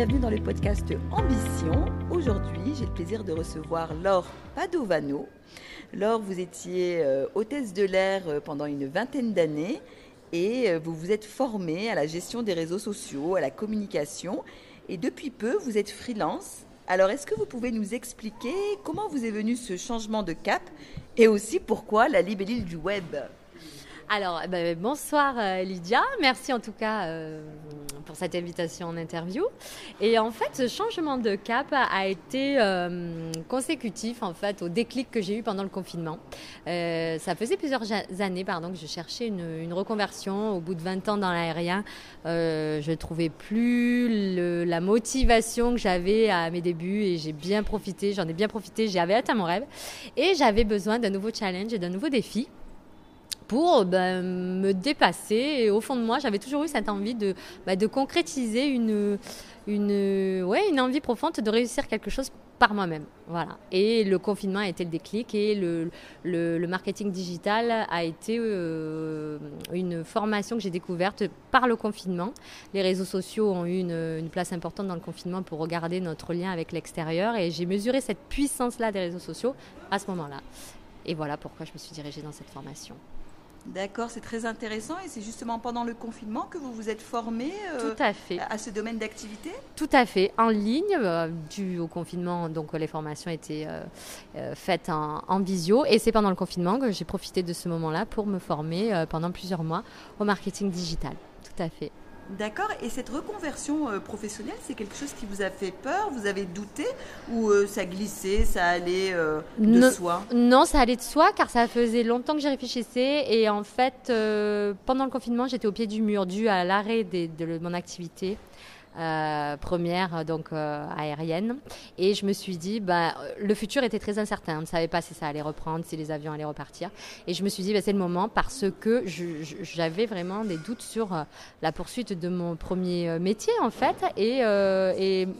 bienvenue dans le podcast Ambition. Aujourd'hui, j'ai le plaisir de recevoir Laure Padovano. Laure, vous étiez euh, hôtesse de l'air euh, pendant une vingtaine d'années et euh, vous vous êtes formée à la gestion des réseaux sociaux, à la communication et depuis peu, vous êtes freelance. Alors, est-ce que vous pouvez nous expliquer comment vous est venu ce changement de cap et aussi pourquoi la libellule du web? Alors, eh ben, bonsoir euh, Lydia. Merci en tout cas euh, pour cette invitation en interview. Et en fait, ce changement de cap a été euh, consécutif en fait au déclic que j'ai eu pendant le confinement. ça faisait plusieurs années pardon, que je cherchais une, reconversion. Au bout de 20 ans dans l'aérien, je ne trouvais plus la motivation que j'avais à mes débuts et j'ai bien profité, j'en ai bien profité, j'avais atteint mon rêve. Et j'avais besoin d'un nouveau challenge et d'un nouveau défi pour ben, me dépasser. Au fond de moi, j'avais toujours eu cette envie de, ben, de concrétiser une, une, une envie profonde de réussir quelque chose par moi-même. Voilà. Et le confinement a été le déclic et le, le, marketing digital a été euh, une formation que j'ai découverte par le confinement. Les réseaux sociaux ont eu une, une, place importante dans le confinement pour regarder notre lien avec l'extérieur et j'ai mesuré cette puissance-là des réseaux sociaux à ce moment-là. Et voilà pourquoi je me suis dirigée dans cette formation. D'accord, c'est très intéressant et c'est justement pendant le confinement que vous vous êtes formé euh, Tout à, fait. à ce domaine d'activité? Tout à fait, en ligne, euh, dû au confinement, donc les formations étaient euh, faites en, en, visio et c'est pendant le confinement que j'ai profité de ce moment-là pour me former pendant plusieurs mois au marketing digital. Tout à fait. D'accord. Et cette reconversion euh, professionnelle, c'est quelque chose qui vous a fait peur Vous avez douté Ou euh, ça glissait, ça allait euh, de soi? Non, ça allait de soi car ça faisait longtemps que j'y réfléchissais. Et en fait, pendant le confinement, j'étais au pied du mur dû à l'arrêt de mon activité. Euh, première donc euh, aérienne. Et je me suis dit, bah, le futur était très incertain. On ne savait pas si ça allait reprendre, si les avions allaient repartir. Et je me suis dit, bah, c'est le moment parce que j'avais vraiment des doutes sur euh, la poursuite de mon premier métier en fait et,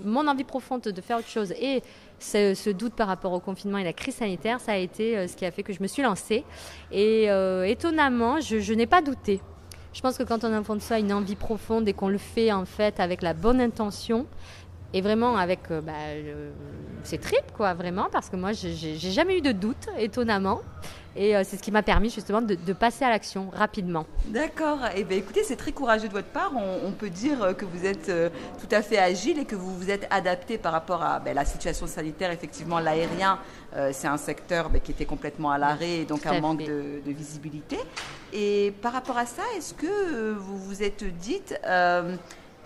mon envie profonde de faire autre chose. Et ce, ce, doute par rapport au confinement et la crise sanitaire, ça a été ce qui a fait que je me suis lancée. Et étonnamment, je n'ai pas douté. Je pense que quand on a de soi une envie profonde et qu'on le fait en fait avec la bonne intention, et vraiment avec euh, bah, c'est trip quoi vraiment parce que moi j'ai jamais eu de doute étonnamment et euh, c'est ce qui m'a permis justement de, passer à l'action rapidement. D'accord. Et eh bien écoutez, c'est très courageux de votre part. On, peut dire euh, que vous êtes tout à fait agile et que vous vous êtes adapté par rapport à ben, la situation sanitaire. Effectivement, l'aérien, c'est un secteur ben, qui était complètement à l'arrêt et donc un manque de, de, visibilité. Et par rapport à ça, est-ce que vous vous êtes dites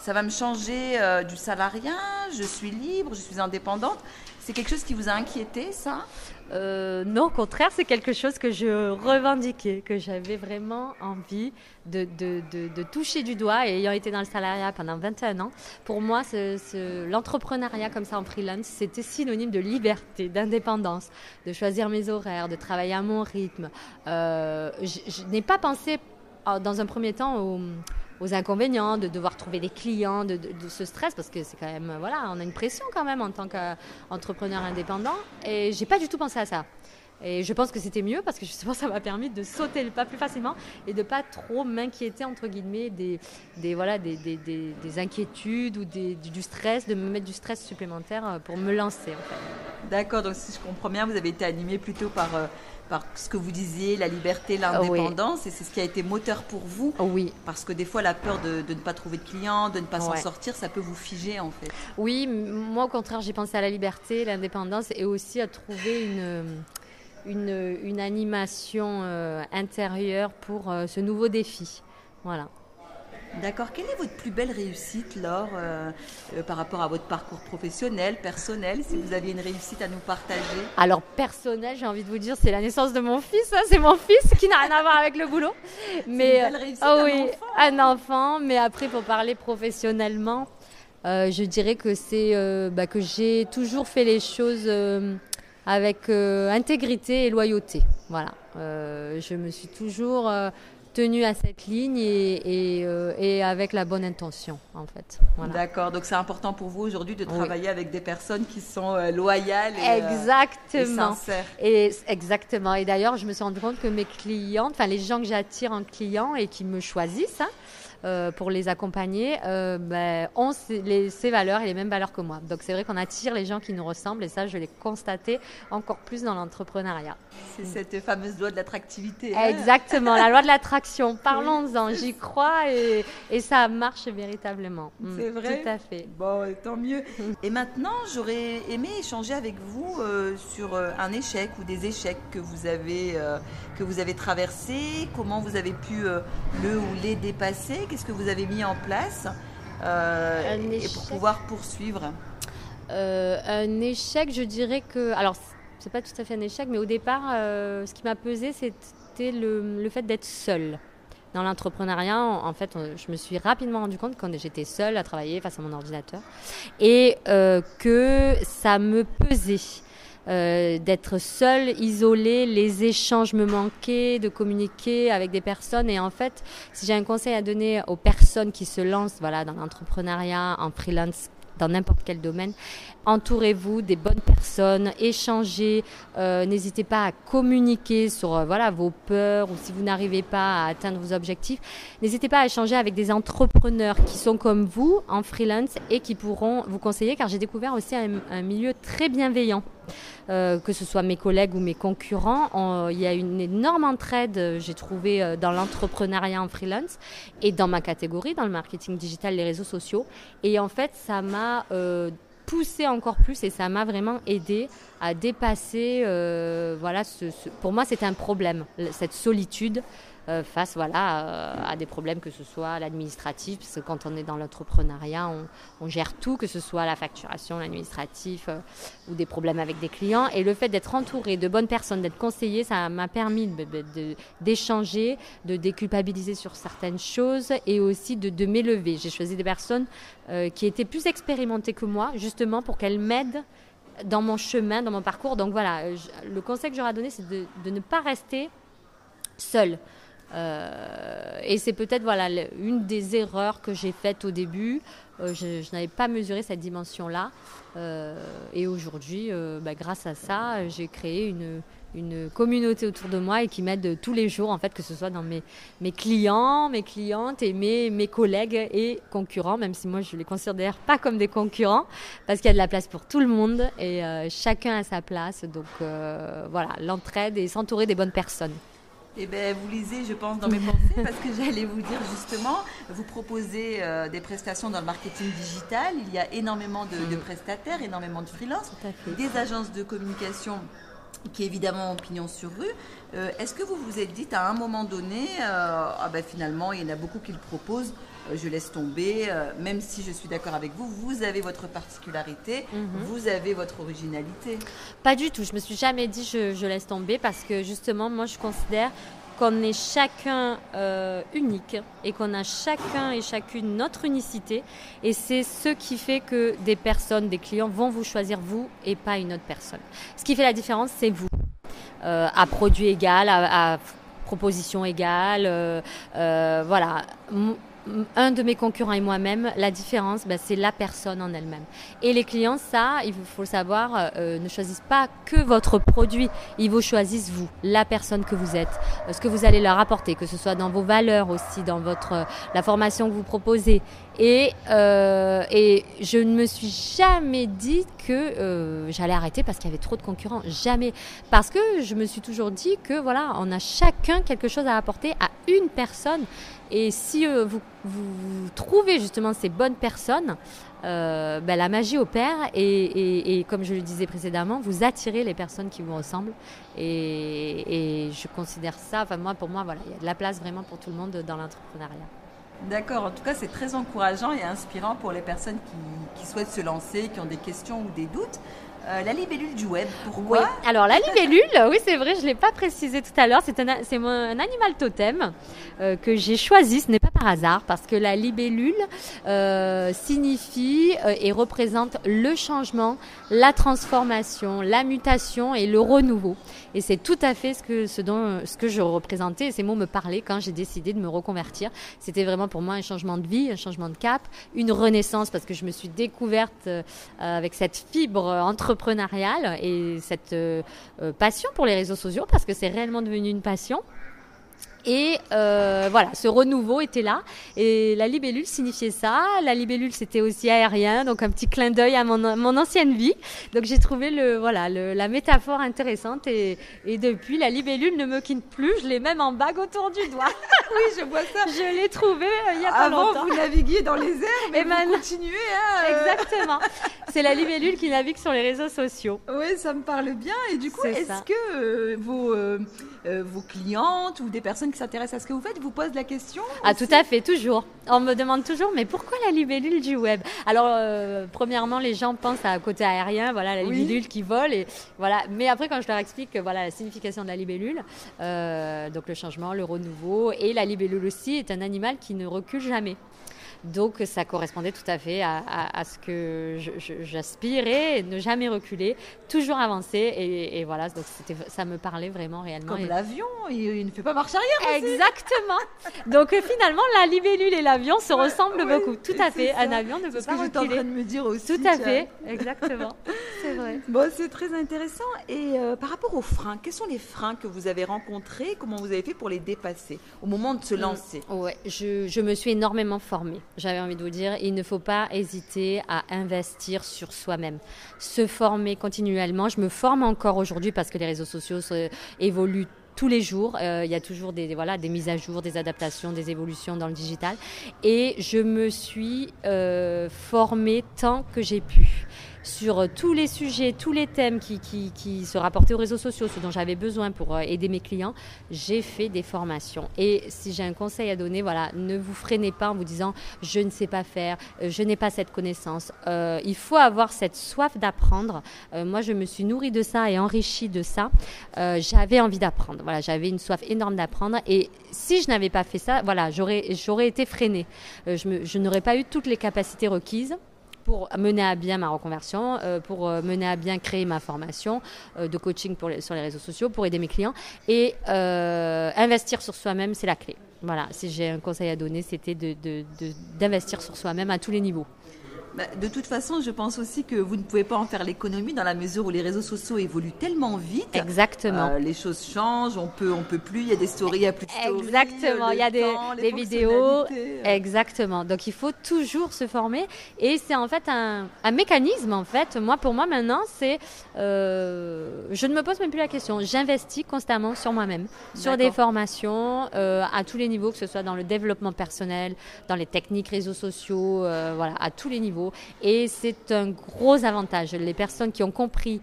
ça va me changer euh, du salariat, je suis libre, je suis indépendante. C'est quelque chose qui vous a inquiété, ça? Euh, Non, au contraire, c'est quelque chose que je revendiquais, que j'avais vraiment envie de, de, de, toucher du doigt. Et ayant été dans le salariat pendant 21 ans, pour moi, l'entrepreneuriat comme ça en freelance, c'était synonyme de liberté, d'indépendance, de choisir mes horaires, de travailler à mon rythme. Euh, je n'ai pas pensé, dans un premier temps, au aux inconvénients, de devoir trouver des clients, de, ce stress, parce que c'est quand même, voilà, on a une pression quand même en tant qu'entrepreneur indépendant. Et j'ai pas du tout pensé à ça. Et je pense que c'était mieux parce que justement ça m'a permis de sauter le pas plus facilement et de pas trop m'inquiéter entre guillemets des, des voilà des, des, des, inquiétudes ou du stress, de me mettre du stress supplémentaire euh, pour me lancer en. D'accord, donc si je comprends bien, vous avez été animé plutôt par euh, par ce que vous disiez, la liberté, l'indépendance, et c'est ce qui a été moteur pour vous. Oui. Parce que des fois, la peur de, ne pas trouver de clients, de ne pas s'en sortir, ça peut vous figer en fait. Oui, moi au contraire, j'ai pensé à la liberté, l'indépendance, et aussi à trouver une, une, une animation euh, intérieure pour euh, ce nouveau défi. Voilà. D'accord. Quelle est votre plus belle réussite, Laure, euh, euh, par rapport à votre parcours professionnel, personnel, si vous aviez une réussite à nous partager? Alors, personnel, j'ai envie de vous dire, c'est la naissance de mon fils. Hein, c'est mon fils qui n'a rien à voir avec le boulot. Mais, une belle réussite, oh, un oui, enfant. un enfant. Mais après, pour parler professionnellement, euh, je dirais que c'est bah, que j'ai toujours fait les choses avec intégrité et loyauté. Voilà. je me suis toujours tenu à cette ligne et, et, euh, et, avec la bonne intention, en fait. D'accord, donc c'est important pour vous aujourd'hui de travailler avec des personnes qui sont euh, loyales et, euh, exactement. et sincères. Et, exactement. Et d'ailleurs, je me suis rendu compte que mes clientes, enfin les gens que j'attire en client et qui me choisissent, hein, pour les accompagner ben, ont ces, ces, valeurs et les mêmes valeurs que moi. Donc c'est vrai qu'on attire les gens qui nous ressemblent et ça, je l'ai constaté encore plus dans l'entrepreneuriat. C'est cette fameuse loi de l'attractivité. Hein. Exactement, la loi de l'attraction. Parlons-en, j'y crois et, et, ça marche véritablement. Mm, c'est vrai. Tout à fait. Bon, tant mieux. Et maintenant, j'aurais aimé échanger avec vous sur un échec ou des échecs que vous avez, euh, que vous avez traversés, comment vous avez pu euh, le ou les dépasser, qu'est-ce que vous avez mis en place euh, et pour pouvoir poursuivre? Un échec, je dirais que. Alors, c'est pas tout à fait un échec, mais au départ, ce qui m'a pesé, c'était le, le fait d'être seule dans l'entrepreneuriat, en fait, je me suis rapidement rendu compte quand j'étais seule à travailler face à mon ordinateur et que ça me pesait. Euh, d'être seule, isolée, les échanges me manquaient, de communiquer avec des personnes. Et en fait, si j'ai un conseil à donner aux personnes qui se lancent voilà, dans l'entrepreneuriat, en freelance, dans n'importe quel domaine. Entourez-vous des bonnes personnes, échangez, euh, n'hésitez pas à communiquer sur euh, voilà vos peurs ou si vous n'arrivez pas à atteindre vos objectifs, n'hésitez pas à échanger avec des entrepreneurs qui sont comme vous en freelance et qui pourront vous conseiller car j'ai découvert aussi un, milieu très bienveillant. Euh, que ce soit mes collègues ou mes concurrents, il y a une énorme entraide, j'ai trouvé, dans l'entrepreneuriat en freelance et dans ma catégorie, dans le marketing digital, les réseaux sociaux. Et en fait, ça m'a poussé encore plus et ça m'a vraiment aidé à dépasser. Euh, voilà, ce, pour moi, c'était un problème, cette solitude euh, face voilà, euh, à des problèmes que ce soit l'administratif, parce que quand on est dans l'entrepreneuriat, on, gère tout, que ce soit la facturation, l'administratif ou des problèmes avec des clients. Et le fait d'être entouré de bonnes personnes, d'être conseillé, ça m'a permis d'échanger, de, déculpabiliser sur certaines choses et aussi de, de m'élever. J'ai choisi des personnes qui étaient plus expérimentées que moi, justement pour qu'elles m'aident dans mon chemin, dans mon parcours. Donc voilà, le conseil que j'aurais donné, c'est de, de, ne pas rester seul. Euh, et c'est peut-être voilà une des erreurs que j'ai faites au début. Euh, je, n'avais pas mesuré cette dimension-là. Euh, et aujourd'hui, bah, grâce à ça, j'ai créé une, une communauté autour de moi et qui m'aide tous les jours, en fait, que ce soit dans mes, mes clients, mes clientes et mes, mes collègues et concurrents, même si moi je les considère pas comme des concurrents, parce qu'il y a de la place pour tout le monde et chacun a sa place. Donc voilà, l'entraide et s'entourer des bonnes personnes. Eh bien, vous lisez, je pense, dans mes pensées, parce que j'allais vous dire justement, vous proposez euh, des prestations dans le marketing digital. Il y a énormément de, prestataires, énormément de freelance, des agences de communication qui évidemment ont pignon sur rue. Euh, est-ce que vous vous êtes dit à un moment donné, euh, ah ben finalement, il y en a beaucoup qui le proposent, je laisse tomber, même si je suis d'accord avec vous, vous avez votre particularité, mhm. vous avez votre originalité. Pas du tout, je me suis jamais dit je, je laisse tomber parce que justement, moi je considère qu'on est chacun euh, unique et qu'on a chacun et chacune notre unicité. Et c'est ce qui fait que des personnes, des clients vont vous choisir vous et pas une autre personne. Ce qui fait la différence, c'est vous. Euh, à produit égal, à, proposition égale, euh, voilà un de mes concurrents et moi-même, la différence, ben, c'est la personne en elle-même. Et les clients, ça, il faut le savoir, euh, ne choisissent pas que votre produit, ils vous choisissent vous, la personne que vous êtes, euh, ce que vous allez leur apporter, que ce soit dans vos valeurs aussi, dans votre euh, la formation que vous proposez. Et, et je ne me suis jamais dit que j'allais arrêter parce qu'il y avait trop de concurrents, jamais, parce que je me suis toujours dit que voilà, on a chacun quelque chose à apporter à une personne. Et si euh, vous, vous, trouvez justement ces bonnes personnes, euh, ben, la magie opère et, et, comme je le disais précédemment, vous attirez les personnes qui vous ressemblent. Et, et je considère ça, enfin moi, pour moi, voilà, il y a de la place vraiment pour tout le monde dans l'entrepreneuriat. D'accord, en tout cas c'est très encourageant et inspirant pour les personnes qui, souhaitent se lancer, qui ont des questions ou des doutes. Euh, la libellule du web, pourquoi. Alors la libellule, oui c'est vrai, je ne l'ai pas précisé tout à l'heure, c'est un, un, animal totem euh, que j'ai choisi, ce n'est pas par hasard, parce que la libellule euh, signifie et représente le changement, la transformation, la mutation et le renouveau. Et c'est tout à fait ce que, ce, dont, ce que je représentais, ces mots me parlaient quand j'ai décidé de me reconvertir. C'était vraiment pour moi un changement de vie, un changement de cap, une renaissance, parce que je me suis découverte avec cette fibre entre et cette euh, euh, passion pour les réseaux sociaux parce que c'est réellement devenu une passion. Et euh, voilà, ce renouveau était là. Et la libellule signifiait ça. La libellule, c'était aussi aérien, donc un petit clin d'œil à mon, mon, ancienne vie. Donc j'ai trouvé le, voilà, le, la métaphore intéressante. Et, et, depuis, la libellule ne me quitte plus. Je l'ai même en bague autour du doigt. oui, je vois ça. Je l'ai trouvé euh, il y a pas Avant, longtemps. vous naviguiez dans les airs, mais et vous maintenant... continuez. Hein, euh... Exactement. C'est la libellule qui navigue sur les réseaux sociaux. Oui, ça me parle bien. Et du coup, est-ce que vos, vos clientes ou des personnes qui s'intéressent à ce que vous faites vous posent la question Ah, tout à fait, toujours. On me demande toujours, mais pourquoi la libellule du web? Alors, euh, premièrement, les gens pensent à côté aérien, voilà, la libellule qui vole. Et, voilà. Mais après, quand je leur explique voilà, la signification de la libellule, euh, donc le changement, le renouveau, et la libellule aussi est un animal qui ne recule jamais. Donc ça correspondait tout à fait à, à, à ce que j'aspirais, ne jamais reculer, toujours avancer. Et, et voilà, donc ça me parlait vraiment réellement. Comme l'avion, il, il, ne fait pas marche arrière. Aussi. Exactement. donc euh, finalement, la libellule et l'avion se ouais, ressemblent ouais, beaucoup. Tout à fait. Ça. Un avion ne peut pas reculer. C'est ce que en train de me dire aussi. Tout à fait. Exactement. c'est vrai. Bon, c'est très intéressant. Et euh, par rapport aux freins, quels sont les freins que vous avez rencontrés? Comment vous avez fait pour les dépasser au moment de se lancer? mmh. Ouais, je, je me suis énormément formée j'avais envie de vous dire, il ne faut pas hésiter à investir sur soi-même, se former continuellement. Je me forme encore aujourd'hui parce que les réseaux sociaux évoluent tous les jours. Euh, il y a toujours des, voilà, des mises à jour, des adaptations, des évolutions dans le digital. Et je me suis euh, formée tant que j'ai pu sur tous les sujets, tous les thèmes qui, qui, qui se rapportaient aux réseaux sociaux, ce dont j'avais besoin pour euh, aider mes clients, j'ai fait des formations. Et si j'ai un conseil à donner, voilà, ne vous freinez pas en vous disant je ne sais pas faire, euh, je n'ai pas cette connaissance. Euh, il faut avoir cette soif d'apprendre. Euh, moi, je me suis nourrie de ça et enrichie de ça. Euh, j'avais envie d'apprendre. Voilà, j'avais une soif énorme d'apprendre. Et si je n'avais pas fait ça, voilà, j'aurais, j'aurais été freinée. je, je n'aurais pas eu toutes les capacités requises pour mener à bien ma reconversion, euh, pour euh, mener à bien créer ma formation euh, de coaching sur les réseaux sociaux, pour aider mes clients. Et investir sur soi-même, c'est la clé. Voilà, si j'ai un conseil à donner, c'était d'investir sur soi-même à tous les niveaux. Bah, de toute façon, je pense aussi que vous ne pouvez pas en faire l'économie dans la mesure où les réseaux sociaux évoluent tellement vite. Exactement. Euh, les choses changent, on peut, on peut plus. Il y a des stories, il y a plus de stories. Exactement. Il y a des, temps, des vidéos. Exactement. Donc il faut toujours se former et c'est en fait un, un, mécanisme en fait. Moi, pour moi maintenant, c'est, euh, je ne me pose même plus la question. J'investis constamment sur moi-même, sur des formations euh, à tous les niveaux, que ce soit dans le développement personnel, dans les techniques réseaux sociaux, euh, voilà, à tous les niveaux. Et c'est un gros avantage. Les personnes qui ont compris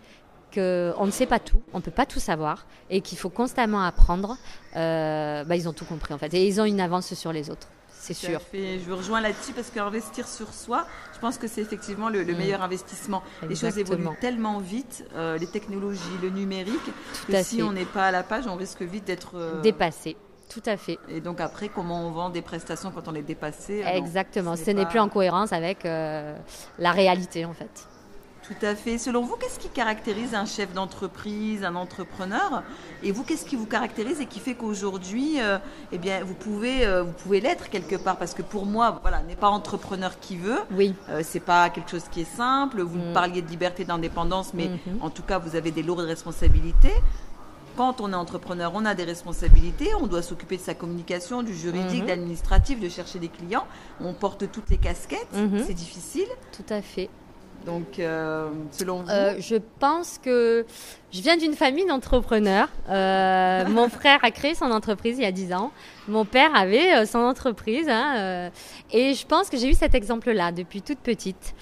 qu'on ne sait pas tout, on ne peut pas tout savoir, et qu'il faut constamment apprendre, euh, bah, ils ont tout compris en fait. Et ils ont une avance sur les autres. C'est sûr. Fait. Je vous rejoins là-dessus parce qu'investir sur soi, je pense que c'est effectivement le, le, meilleur investissement. Exactement. Les choses évoluent tellement vite, euh, les technologies, le numérique, Tout que si on n'est pas à la page, on risque vite d'être euh... dépassé. Tout à fait. Et donc après, comment on vend des prestations quand on est dépassé Exactement. Ce n'est pas... plus en cohérence avec euh, la réalité en fait. Tout à fait. Selon vous, qu'est-ce qui caractérise un chef d'entreprise, un entrepreneur? Et vous, qu'est-ce qui vous caractérise et qui fait qu'aujourd'hui, euh, eh bien, vous pouvez, euh, vous pouvez l'être quelque part? Parce que pour moi, voilà, n'est pas entrepreneur qui veut. Oui. Euh, c'est pas quelque chose qui est simple. Vous mm. parliez de liberté, d'indépendance, mais mm -hmm. en tout cas, vous avez des lourdes responsabilités quand on est entrepreneur, on a des responsabilités, on doit s'occuper de sa communication, du juridique, mmh. de l'administratif, de chercher des clients. On porte toutes les casquettes, mmh. c'est difficile. Tout à fait. Donc, euh, selon vous euh, Je pense que je viens d'une famille d'entrepreneurs. Euh, mon frère a créé son entreprise il y a 10 ans. Mon père avait son entreprise. Hein, et je pense que j'ai eu cet exemple-là depuis toute petite.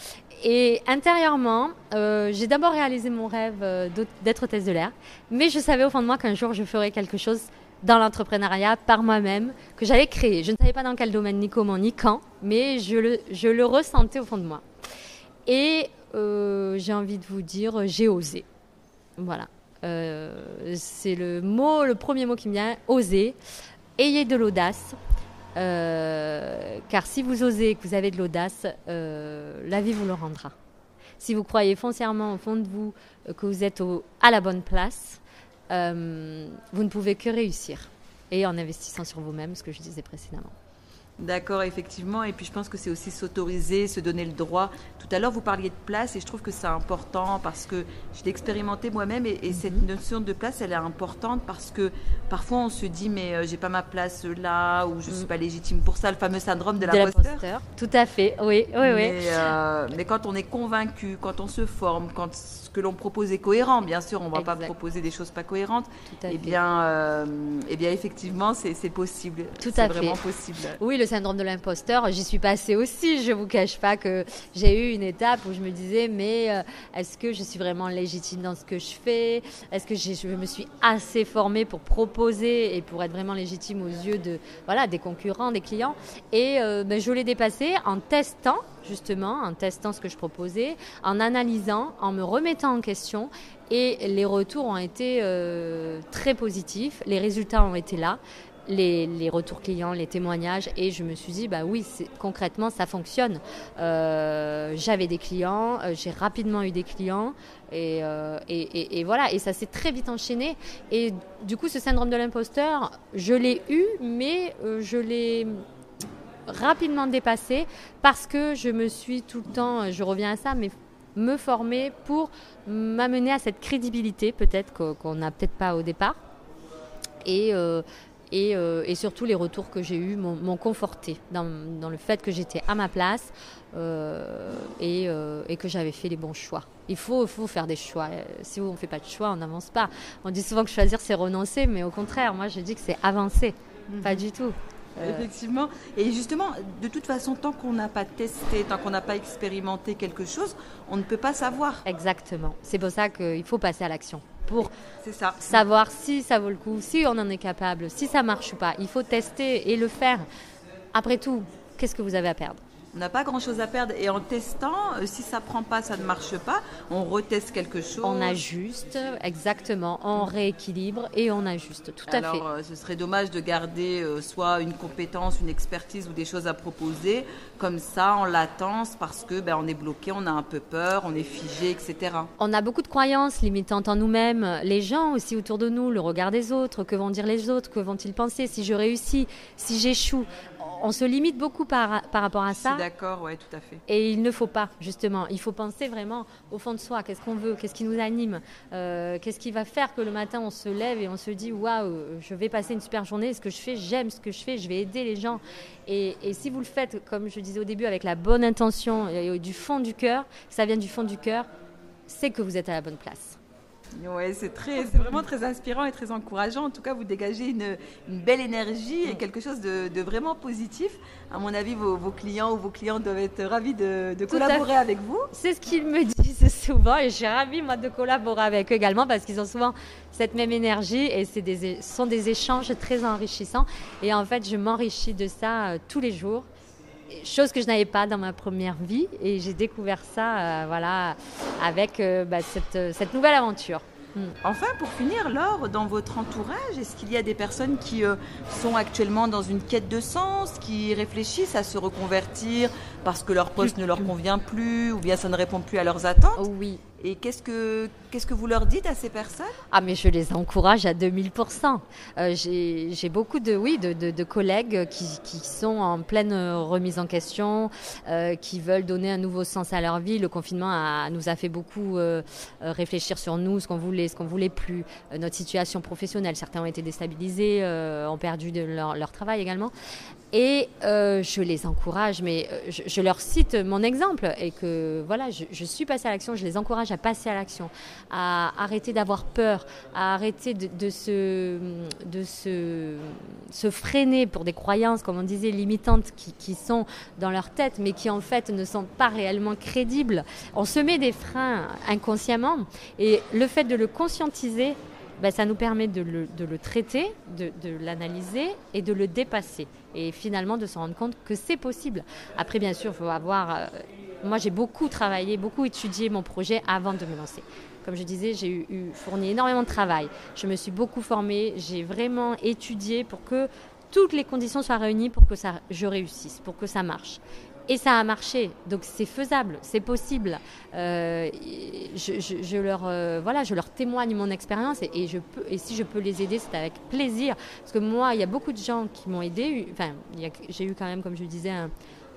Et intérieurement, euh, j'ai d'abord réalisé mon rêve euh, d'être hôtesse de l'air, mais je savais au fond de moi qu'un jour je ferais quelque chose dans l'entrepreneuriat par moi-même, que j'allais créer. Je ne savais pas dans quel domaine, ni comment, ni quand, mais je le, ressentais au fond de moi. Et euh, j'ai envie de vous dire, j'ai osé. Voilà. C'est le mot, le premier mot qui me vient, oser. Ayez de l'audace. Euh, car si vous osez, que vous avez de l'audace, euh, la vie vous le rendra. Si vous croyez foncièrement au fond de vous euh, que vous êtes à la bonne place, vous ne pouvez que réussir. Et en investissant sur vous-même, ce que je disais précédemment. D'accord, effectivement. Et puis je pense que c'est aussi s'autoriser, se donner le droit. Tout à l'heure, vous parliez de place et je trouve que c'est important parce que je l'ai expérimenté moi-même et, cette mhm. notion de place, elle est importante parce que parfois on se dit mais euh, j'ai pas ma place là ou je suis mhm. pas légitime pour ça, le fameux syndrome de, l'imposteur. Tout à fait, oui, oui, mais, oui. Euh, mais quand on est convaincu, quand on se forme, quand ce que l'on propose est cohérent, bien sûr, on va pas proposer des choses pas cohérentes. Tout à eh bien, euh, eh bien, effectivement, c'est possible. Tout à fait. C'est vraiment possible. Oui, le syndrome de l'imposteur, j'y suis passée aussi. Je vous cache pas que j'ai eu une étape où je me disais, mais euh, est-ce que je suis vraiment légitime dans ce que je fais? Est-ce que je me suis assez formée pour proposer et pour être vraiment légitime aux yeux de voilà des concurrents, des clients? Et euh, ben, je l'ai dépassé en testant justement, en testant ce que je proposais, en analysant, en me remettant en question. Et les retours ont été euh, très positifs, les résultats ont été là les, retours clients, les témoignages, et je me suis dit, bah oui, concrètement, ça fonctionne. Euh, j'avais des clients, euh, j'ai rapidement eu des clients, euh, et, voilà, et ça s'est très vite enchaîné. Et du coup, ce syndrome de l'imposteur, je l'ai eu, mais je l'ai rapidement dépassé parce que je me suis tout le temps, je reviens à ça, mais me former pour m'amener à cette crédibilité peut-être qu'on n'a peut-être pas au départ. Et, et, surtout, les retours que j'ai eus m'ont conforté dans, le fait que j'étais à ma place euh, euh, et, que j'avais fait les bons choix. Il faut, faut faire des choix. Si on ne fait pas de choix, on n'avance pas. On dit souvent que choisir, c'est renoncer, mais au contraire, moi, je dis que c'est avancer. Mhm. Pas du tout. Effectivement. Et justement, de toute façon, tant qu'on n'a pas testé, tant qu'on n'a pas expérimenté quelque chose, on ne peut pas savoir. Exactement. C'est pour ça qu'il faut passer à l'action pour ça. savoir si ça vaut le coup, si on en est capable, si ça marche ou pas. Il faut tester et le faire. Après tout, qu'est-ce que vous avez à perdre? On n'a pas grand-chose à perdre. Et en testant, euh, si ça prend pas, ça ne marche pas, on reteste quelque chose. On ajuste, exactement. On rééquilibre et on ajuste, tout à fait. Alors, euh, ce serait dommage de garder euh, soit une compétence, une expertise ou des choses à proposer comme ça en latence parce que ben, on est bloqué, on a un peu peur, on est figé, etc. On a beaucoup de croyances limitantes en nous-mêmes. Les gens aussi autour de nous, le regard des autres, que vont dire les autres, que vont-ils penser si je réussis, si j'échoue? On se limite beaucoup par, par rapport à ça. D'accord, oui, tout à fait. Et il ne faut pas, justement. Il faut penser vraiment au fond de soi. Qu'est-ce qu'on veut? Qu'est-ce qui nous anime? Euh, Qu'est-ce qui va faire que le matin, on se lève et on se dit Waouh, je vais passer une super journée. Ce que je fais, j'aime ce que je fais, je vais aider les gens. Et, si vous le faites, comme je disais au début, avec la bonne intention et du fond du cœur, ça vient du fond du cœur, c'est que vous êtes à la bonne place. Oui, c'est très, c'est vraiment très inspirant et très encourageant. En tout cas, vous dégagez une, belle énergie et quelque chose de, vraiment positif. À mon avis, vos, clients ou vos clients doivent être ravis de, collaborer avec vous. C'est ce qu'ils me disent souvent et je suis ravie moi de collaborer avec eux également parce qu'ils ont souvent cette même énergie et c'est des, sont des échanges très enrichissants. Et en fait, je m'enrichis de ça euh, tous les jours chose que je n'avais pas dans ma première vie et j'ai découvert ça euh, voilà avec euh, bah, cette, cette, nouvelle aventure. Hmm. Enfin, pour finir, Laure, dans votre entourage, est-ce qu'il y a des personnes qui euh, sont actuellement dans une quête de sens, qui réfléchissent à se reconvertir parce que leur poste ne leur convient plus ou bien ça ne répond plus à leurs attentes? Oui, et qu'est-ce que, qu'est-ce que vous leur dites à ces personnes? Ah, mais je les encourage à 2000%. Euh, j'ai, beaucoup de, oui, de, collègues qui, sont en pleine remise en question, euh, qui veulent donner un nouveau sens à leur vie. Le confinement a, nous a fait beaucoup euh, réfléchir sur nous, ce qu'on voulait, ce qu'on voulait plus, notre situation professionnelle. Certains ont été déstabilisés, ont perdu leur, travail également. Et je les encourage, mais je, leur cite mon exemple et que voilà, je, suis passée à l'action, je les encourage à passer à l'action, à arrêter d'avoir peur, à arrêter de, se, de se, freiner pour des croyances, comme on disait, limitantes qui, sont dans leur tête, mais qui en fait ne sont pas réellement crédibles. On se met des freins inconsciemment et le fait de le conscientiser, ben, ça nous permet de le, de le traiter, de, de l'analyser et de le dépasser. Et finalement de se rendre compte que c'est possible. Après, bien sûr, il faut avoir... Euh, moi, j'ai beaucoup travaillé, beaucoup étudié mon projet avant de me lancer. Comme je disais, j'ai eu, fourni énormément de travail. Je me suis beaucoup formée. J'ai vraiment étudié pour que toutes les conditions soient réunies pour que je réussisse, pour que ça marche. Et ça a marché, donc c'est faisable, c'est possible. Euh, je, leur, euh, voilà, je leur témoigne mon expérience et, je peux, et si je peux les aider, c'est avec plaisir. Parce que moi, il y a beaucoup de gens qui m'ont aidé. Enfin, j'ai eu quand même, comme je le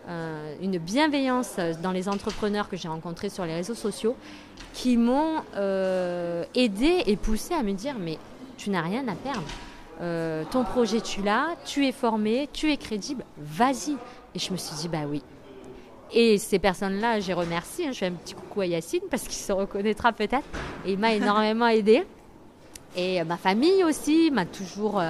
disais, une bienveillance dans les entrepreneurs que j'ai rencontrés sur les réseaux sociaux qui m'ont euh, aidé et poussé à me dire mais tu n'as rien à perdre. ton projet, tu l'as, tu es formé, tu es crédible, vas-y. Et je me suis dit, bah oui, et ces personnes-là, j'ai remercié. Hein. je fais un petit coucou à Yacine parce qu'il se reconnaîtra peut-être. Et il m'a énormément aidé. Et euh, ma famille aussi m'a toujours.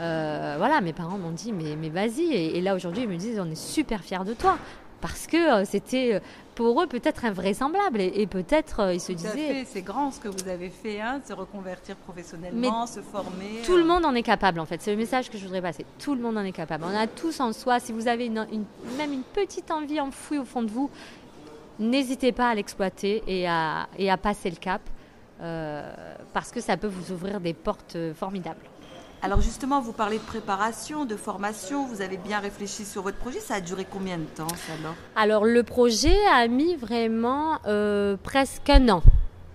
Euh, voilà, mes parents m'ont dit, mais, mais vas-y. Et, là, aujourd'hui, ils me disent, on est super fiers de toi. Parce que euh, c'était euh, pour eux peut-être invraisemblable. Et, peut-être euh, ils se disaient c'est grand ce que vous avez fait hein, se reconvertir professionnellement se former tout le monde en est capable en fait. C'est le message que je voudrais passer. Tout le monde en est capable. On a tous en soi si vous avez une, même une petite envie enfouie au fond de vous n'hésitez pas à l'exploiter et à, et à passer le cap parce que ça peut vous ouvrir des portes formidables alors justement, vous parlez de préparation, de formation, vous avez bien réfléchi sur votre projet. Ça a duré combien de temps alors? Alors le projet a mis vraiment euh, presque un an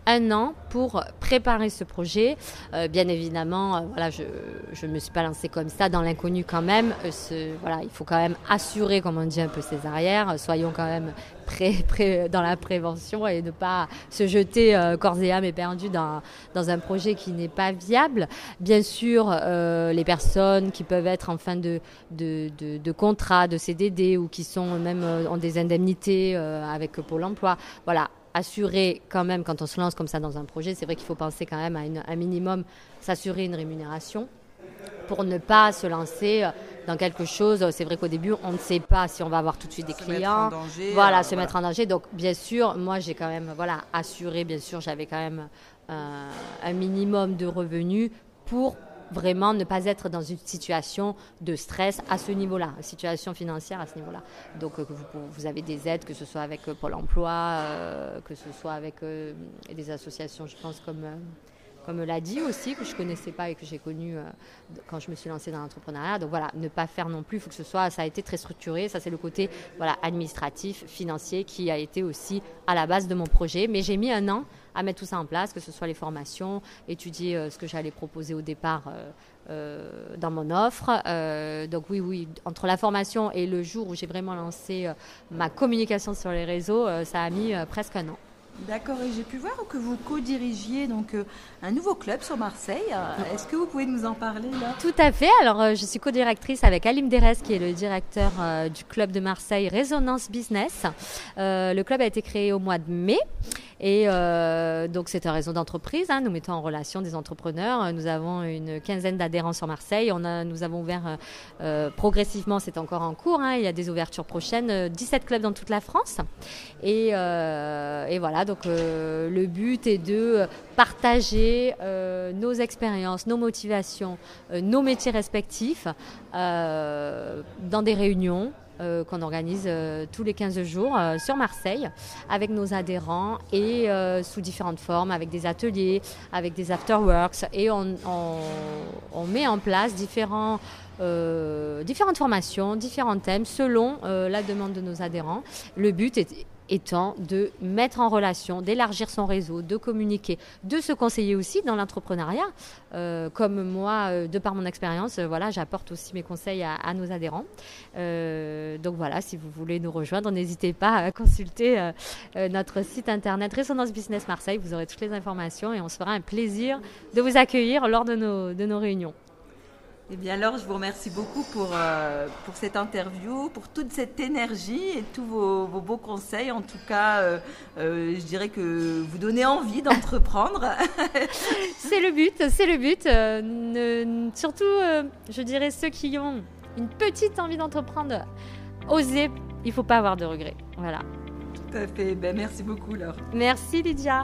un an pour préparer ce projet. Euh, bien évidemment, euh, voilà, je ne me suis pas lancée comme ça dans l'inconnu quand même. Euh, voilà, il faut quand même assurer, comme on dit, un peu ses arrières. Soyons quand même prêts, dans la prévention et ne pas se jeter corps et âme éperdu dans, dans un projet qui n'est pas viable. Bien sûr, les personnes qui peuvent être en fin de, de, de, de contrat, de CDD ou qui sont même en des indemnités avec Pôle emploi, voilà, assurer quand même, quand on se lance comme ça dans un projet, c'est vrai qu'il faut penser quand même à un minimum, s'assurer une rémunération pour ne pas se lancer euh, dans quelque chose. C'est vrai qu'au début, on ne sait pas si on va avoir tout de suite des clients. voilà, euh, se mettre en danger. Donc, bien sûr, moi, j'ai quand même, voilà, assuré, bien sûr, j'avais quand même euh, un minimum de revenus pour vraiment ne pas être dans une situation de stress à ce niveau-là, situation financière à ce niveau-là. Donc euh, vous, avez des aides, que ce soit avec euh, Pôle Emploi, euh, que ce soit avec des associations, je pense, comme comme l'a dit aussi, que je ne connaissais pas et que j'ai connu quand je me suis lancée dans l'entrepreneuriat. Donc voilà, ne pas faire non plus, il faut que ce soit, ça a été très structuré, ça c'est le côté administratif, financier qui a été aussi à la base de mon projet. Mais j'ai mis un an à mettre tout ça en place, que ce soit les formations, étudier euh, ce que j'allais proposer au départ euh, euh, dans mon offre. donc oui, oui, entre la formation et le jour où j'ai vraiment lancé ma communication sur les réseaux, ça a mis presque un an. D'accord, et j'ai pu voir que vous co-dirigiez donc un nouveau club sur Marseille. Est-ce que vous pouvez nous en parler Tout à fait. Alors, je suis co-directrice avec Alim Derès, qui est le directeur du club de Marseille Résonance Business. le club a été créé au mois de mai et euh, donc, c'est un réseau d'entreprise. Hein. Nous mettons en relation des entrepreneurs. Nous avons une quinzaine d'adhérents sur Marseille. On a, nous avons ouvert euh, euh, progressivement, c'est encore en cours. Hein. Il y a des ouvertures prochaines. 17 clubs dans toute la France. Et, et voilà, donc le but est de partager nos expériences, nos motivations, nos métiers respectifs dans des réunions euh, qu'on organise euh, tous les 15 jours euh, sur Marseille avec nos adhérents et sous différentes formes, avec des ateliers, avec des afterworks et on, on met en place différents différentes formations, différents thèmes selon la demande de nos adhérents. Le but est étant de mettre en relation, d'élargir son réseau, de communiquer, de se conseiller aussi dans l'entrepreneuriat. Euh, comme moi, euh, de par mon expérience, euh, voilà, j'apporte aussi mes conseils à, nos adhérents. donc voilà, si vous voulez nous rejoindre, n'hésitez pas à consulter notre site internet Résonance Business Marseille. Vous aurez toutes les informations et on se fera un plaisir de vous accueillir lors de nos, de nos réunions. Eh bien alors, je vous remercie beaucoup pour, euh, pour cette interview, pour toute cette énergie et tous vos, beaux conseils. En tout cas, euh, euh, je dirais que vous donnez envie d'entreprendre. c'est le but, c'est le but. surtout, je dirais ceux qui ont une petite envie d'entreprendre, osez, il ne faut pas avoir de regrets. Voilà. Tout à fait. Ben, merci beaucoup, Laure. Merci, Lydia.